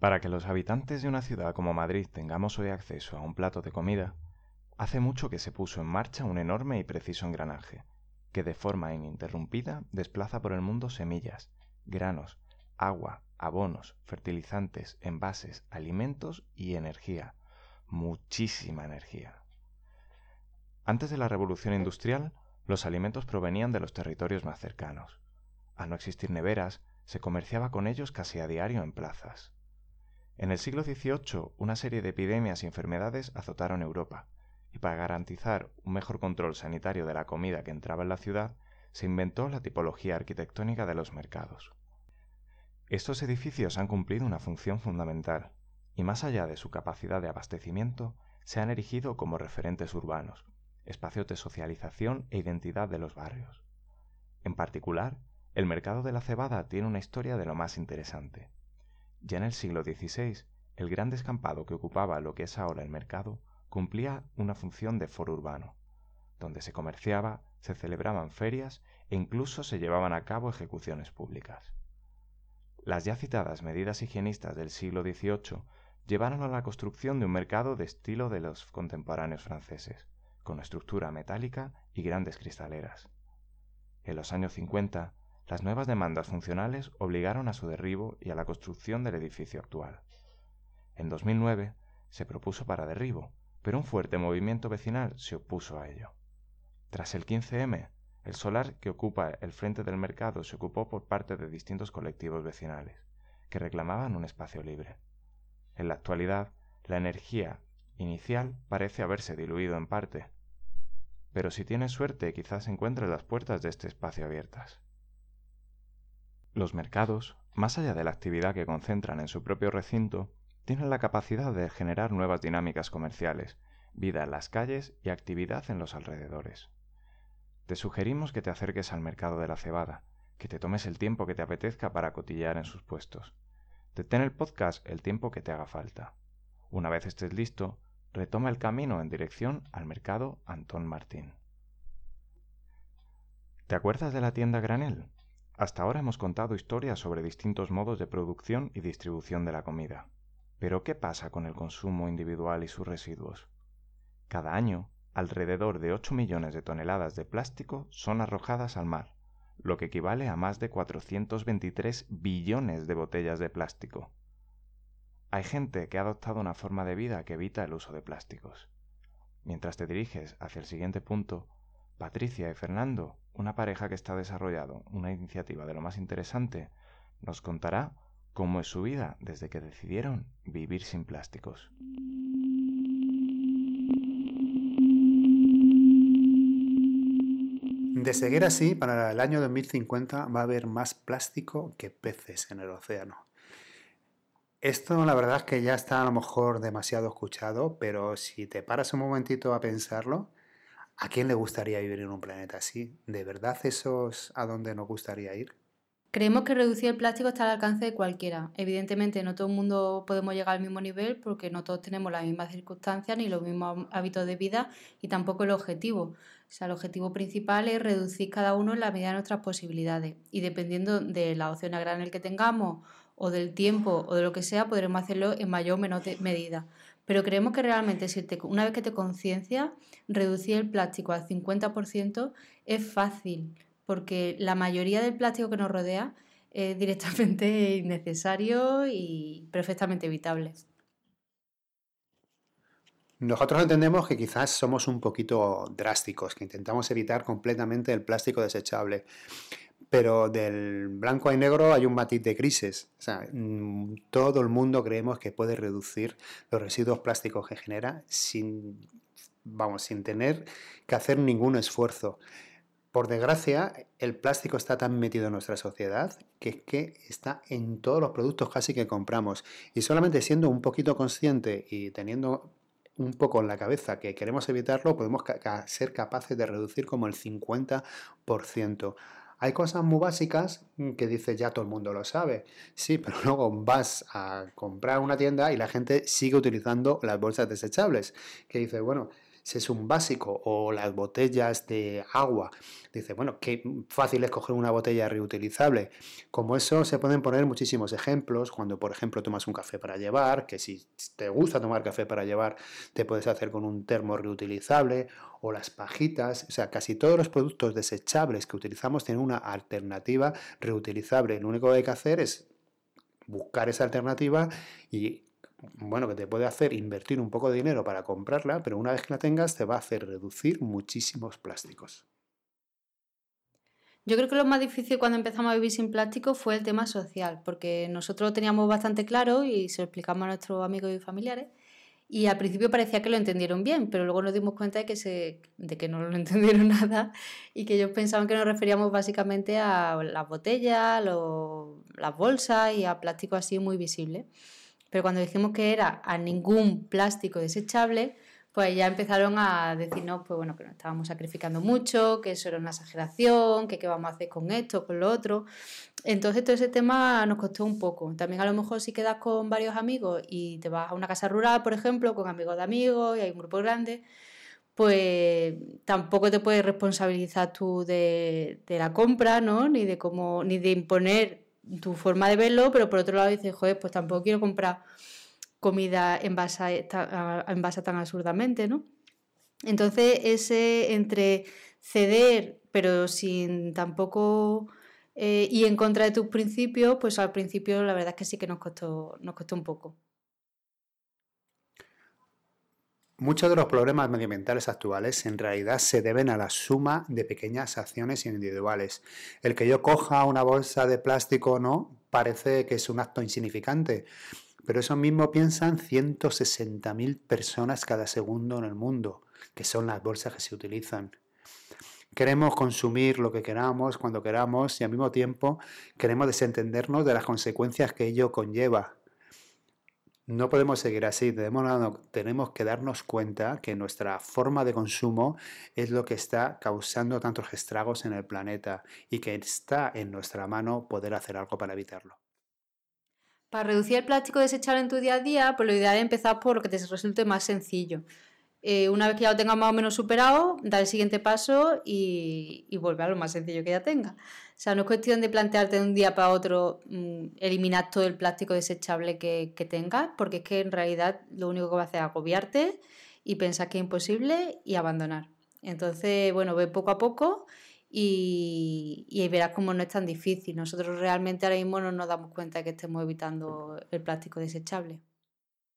Para que los habitantes de una ciudad como Madrid tengamos hoy acceso a un plato de comida, hace mucho que se puso en marcha un enorme y preciso engranaje, que de forma ininterrumpida desplaza por el mundo semillas, granos, agua, abonos, fertilizantes, envases, alimentos y energía. Muchísima energía. Antes de la revolución industrial, los alimentos provenían de los territorios más cercanos. Al no existir neveras, se comerciaba con ellos casi a diario en plazas. En el siglo XVIII, una serie de epidemias y enfermedades azotaron Europa, y para garantizar un mejor control sanitario de la comida que entraba en la ciudad, se inventó la tipología arquitectónica de los mercados. Estos edificios han cumplido una función fundamental, y más allá de su capacidad de abastecimiento, se han erigido como referentes urbanos, espacios de socialización e identidad de los barrios. En particular, el mercado de la cebada tiene una historia de lo más interesante. Ya en el siglo XVI, el gran descampado que ocupaba lo que es ahora el mercado cumplía una función de foro urbano, donde se comerciaba, se celebraban ferias e incluso se llevaban a cabo ejecuciones públicas. Las ya citadas medidas higienistas del siglo XVIII llevaron a la construcción de un mercado de estilo de los contemporáneos franceses, con estructura metálica y grandes cristaleras. En los años 50, las nuevas demandas funcionales obligaron a su derribo y a la construcción del edificio actual. En 2009 se propuso para derribo, pero un fuerte movimiento vecinal se opuso a ello. Tras el 15M, el solar que ocupa el frente del mercado se ocupó por parte de distintos colectivos vecinales, que reclamaban un espacio libre. En la actualidad, la energía inicial parece haberse diluido en parte, pero si tienes suerte quizás encuentres las puertas de este espacio abiertas. Los mercados, más allá de la actividad que concentran en su propio recinto, tienen la capacidad de generar nuevas dinámicas comerciales, vida en las calles y actividad en los alrededores. Te sugerimos que te acerques al mercado de la cebada, que te tomes el tiempo que te apetezca para cotillar en sus puestos. Detén el podcast el tiempo que te haga falta. Una vez estés listo, retoma el camino en dirección al mercado Antón Martín. ¿Te acuerdas de la tienda Granel? Hasta ahora hemos contado historias sobre distintos modos de producción y distribución de la comida. Pero ¿qué pasa con el consumo individual y sus residuos? Cada año, alrededor de 8 millones de toneladas de plástico son arrojadas al mar, lo que equivale a más de 423 billones de botellas de plástico. Hay gente que ha adoptado una forma de vida que evita el uso de plásticos. Mientras te diriges hacia el siguiente punto, Patricia y Fernando, una pareja que está desarrollando una iniciativa de lo más interesante, nos contará cómo es su vida desde que decidieron vivir sin plásticos. De seguir así, para el año 2050 va a haber más plástico que peces en el océano. Esto la verdad es que ya está a lo mejor demasiado escuchado, pero si te paras un momentito a pensarlo, ¿A quién le gustaría vivir en un planeta así? ¿De verdad eso es a dónde nos gustaría ir? Creemos que reducir el plástico está al alcance de cualquiera. Evidentemente no todo el mundo podemos llegar al mismo nivel porque no todos tenemos las mismas circunstancias ni los mismos hábitos de vida y tampoco el objetivo. O sea, el objetivo principal es reducir cada uno en la medida de nuestras posibilidades y dependiendo de la opción a granel que tengamos o del tiempo o de lo que sea, podremos hacerlo en mayor o menor medida. Pero creemos que realmente si una vez que te conciencias, reducir el plástico al 50% es fácil, porque la mayoría del plástico que nos rodea es directamente innecesario y perfectamente evitable. Nosotros entendemos que quizás somos un poquito drásticos, que intentamos evitar completamente el plástico desechable pero del blanco y negro hay un matiz de sea, mm, todo el mundo creemos que puede reducir los residuos plásticos que genera sin, vamos, sin tener que hacer ningún esfuerzo. Por desgracia, el plástico está tan metido en nuestra sociedad que es que está en todos los productos casi que compramos. Y solamente siendo un poquito consciente y teniendo un poco en la cabeza que queremos evitarlo, podemos ser capaces de reducir como el 50%. Hay cosas muy básicas que dice ya todo el mundo lo sabe. Sí, pero luego vas a comprar una tienda y la gente sigue utilizando las bolsas desechables. Que dice, bueno, es un básico, o las botellas de agua. Dice, bueno, qué fácil es coger una botella reutilizable. Como eso se pueden poner muchísimos ejemplos, cuando por ejemplo tomas un café para llevar, que si te gusta tomar café para llevar, te puedes hacer con un termo reutilizable, o las pajitas, o sea, casi todos los productos desechables que utilizamos tienen una alternativa reutilizable. Lo único que hay que hacer es buscar esa alternativa y bueno, que te puede hacer invertir un poco de dinero para comprarla, pero una vez que la tengas te va a hacer reducir muchísimos plásticos. Yo creo que lo más difícil cuando empezamos a vivir sin plástico fue el tema social, porque nosotros lo teníamos bastante claro y se lo explicamos a nuestros amigos y familiares. Y al principio parecía que lo entendieron bien, pero luego nos dimos cuenta de que, se, de que no lo entendieron nada y que ellos pensaban que nos referíamos básicamente a las botellas, las bolsas y a plástico así muy visible. Pero cuando dijimos que era a ningún plástico desechable, pues ya empezaron a decirnos pues bueno, que nos estábamos sacrificando mucho, que eso era una exageración, que qué vamos a hacer con esto, con lo otro. Entonces todo ese tema nos costó un poco. También a lo mejor si quedas con varios amigos y te vas a una casa rural, por ejemplo, con amigos de amigos y hay un grupo grande, pues tampoco te puedes responsabilizar tú de, de la compra, ¿no? Ni de cómo, ni de imponer tu forma de verlo, pero por otro lado dices, joder, pues tampoco quiero comprar comida en base, tan absurdamente, ¿no? Entonces, ese entre ceder, pero sin tampoco eh, ir en contra de tus principios, pues al principio la verdad es que sí que nos costó, nos costó un poco. Muchos de los problemas medioambientales actuales en realidad se deben a la suma de pequeñas acciones individuales. El que yo coja una bolsa de plástico o no parece que es un acto insignificante, pero eso mismo piensan 160.000 personas cada segundo en el mundo, que son las bolsas que se utilizan. Queremos consumir lo que queramos, cuando queramos, y al mismo tiempo queremos desentendernos de las consecuencias que ello conlleva. No podemos seguir así, tenemos, que darnos cuenta que nuestra forma de consumo es lo que está causando tantos estragos en el planeta y que está en nuestra mano poder hacer algo para evitarlo. Para reducir el plástico desechable en tu día a día, pues lo ideal es empezar por lo que te resulte más sencillo. Eh, una vez que ya lo tengas más o menos superado, da el siguiente paso y, y vuelve a lo más sencillo que ya tenga. O sea, no es cuestión de plantearte de un día para otro mm, eliminar todo el plástico desechable que, que, tengas, porque es que en realidad lo único que va a hacer es agobiarte y pensar que es imposible y abandonar. Entonces, bueno, ve poco a poco y, y verás cómo no es tan difícil. Nosotros realmente ahora mismo no nos damos cuenta de que estemos evitando el plástico desechable.